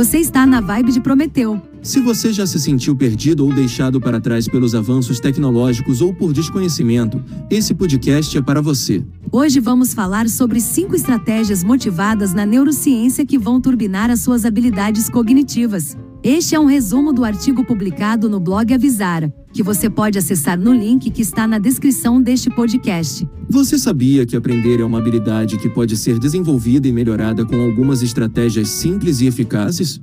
Você está na vibe de Prometeu. Se você já se sentiu perdido ou deixado para trás pelos avanços tecnológicos ou por desconhecimento, esse podcast é para você. Hoje vamos falar sobre cinco estratégias motivadas na neurociência que vão turbinar as suas habilidades cognitivas. Este é um resumo do artigo publicado no blog Avisara, que você pode acessar no link que está na descrição deste podcast. Você sabia que aprender é uma habilidade que pode ser desenvolvida e melhorada com algumas estratégias simples e eficazes?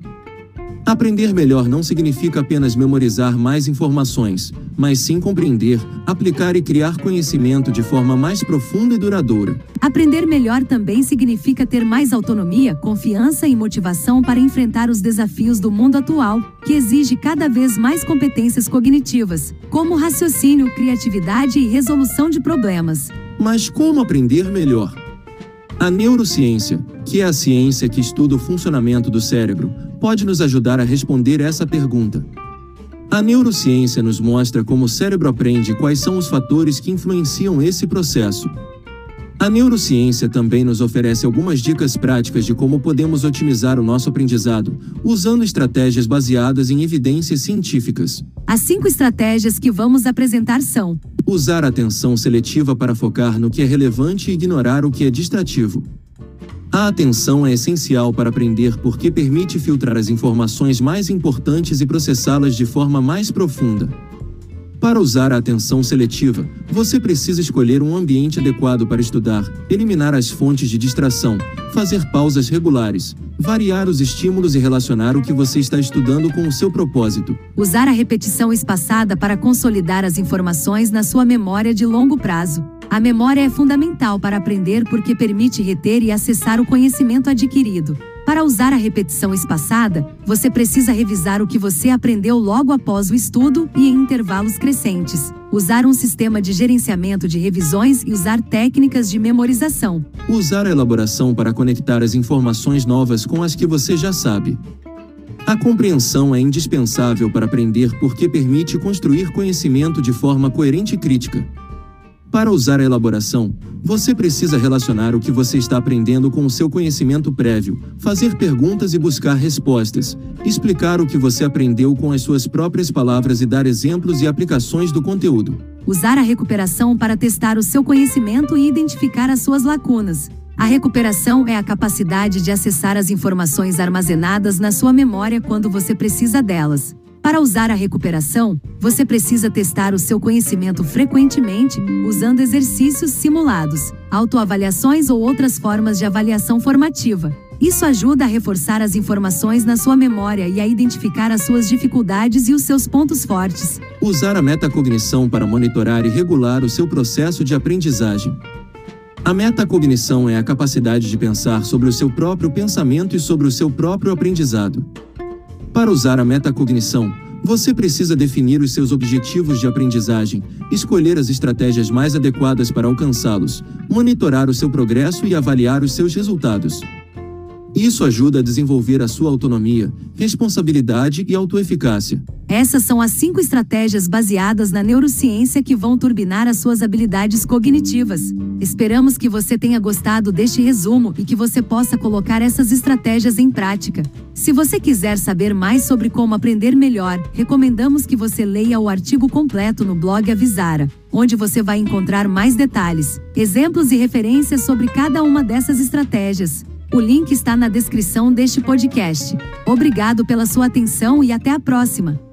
Aprender melhor não significa apenas memorizar mais informações, mas sim compreender, aplicar e criar conhecimento de forma mais profunda e duradoura. Aprender melhor também significa ter mais autonomia, confiança e motivação para enfrentar os desafios do mundo atual, que exige cada vez mais competências cognitivas, como raciocínio, criatividade e resolução de problemas. Mas como aprender melhor? A neurociência, que é a ciência que estuda o funcionamento do cérebro, pode nos ajudar a responder essa pergunta. A neurociência nos mostra como o cérebro aprende e quais são os fatores que influenciam esse processo. A neurociência também nos oferece algumas dicas práticas de como podemos otimizar o nosso aprendizado, usando estratégias baseadas em evidências científicas. As cinco estratégias que vamos apresentar são: Usar a atenção seletiva para focar no que é relevante e ignorar o que é distrativo. A atenção é essencial para aprender porque permite filtrar as informações mais importantes e processá-las de forma mais profunda. Para usar a atenção seletiva, você precisa escolher um ambiente adequado para estudar, eliminar as fontes de distração, fazer pausas regulares, variar os estímulos e relacionar o que você está estudando com o seu propósito. Usar a repetição espaçada para consolidar as informações na sua memória de longo prazo. A memória é fundamental para aprender porque permite reter e acessar o conhecimento adquirido. Para usar a repetição espaçada, você precisa revisar o que você aprendeu logo após o estudo e em intervalos crescentes. Usar um sistema de gerenciamento de revisões e usar técnicas de memorização. Usar a elaboração para conectar as informações novas com as que você já sabe. A compreensão é indispensável para aprender porque permite construir conhecimento de forma coerente e crítica. Para usar a elaboração, você precisa relacionar o que você está aprendendo com o seu conhecimento prévio, fazer perguntas e buscar respostas, explicar o que você aprendeu com as suas próprias palavras e dar exemplos e aplicações do conteúdo. Usar a recuperação para testar o seu conhecimento e identificar as suas lacunas. A recuperação é a capacidade de acessar as informações armazenadas na sua memória quando você precisa delas. Para usar a recuperação, você precisa testar o seu conhecimento frequentemente, usando exercícios simulados, autoavaliações ou outras formas de avaliação formativa. Isso ajuda a reforçar as informações na sua memória e a identificar as suas dificuldades e os seus pontos fortes. Usar a metacognição para monitorar e regular o seu processo de aprendizagem. A metacognição é a capacidade de pensar sobre o seu próprio pensamento e sobre o seu próprio aprendizado. Para usar a metacognição, você precisa definir os seus objetivos de aprendizagem, escolher as estratégias mais adequadas para alcançá-los, monitorar o seu progresso e avaliar os seus resultados. Isso ajuda a desenvolver a sua autonomia, responsabilidade e autoeficácia. Essas são as cinco estratégias baseadas na neurociência que vão turbinar as suas habilidades cognitivas. Esperamos que você tenha gostado deste resumo e que você possa colocar essas estratégias em prática. Se você quiser saber mais sobre como aprender melhor, recomendamos que você leia o artigo completo no blog Avisara, onde você vai encontrar mais detalhes, exemplos e referências sobre cada uma dessas estratégias. O link está na descrição deste podcast. Obrigado pela sua atenção e até a próxima!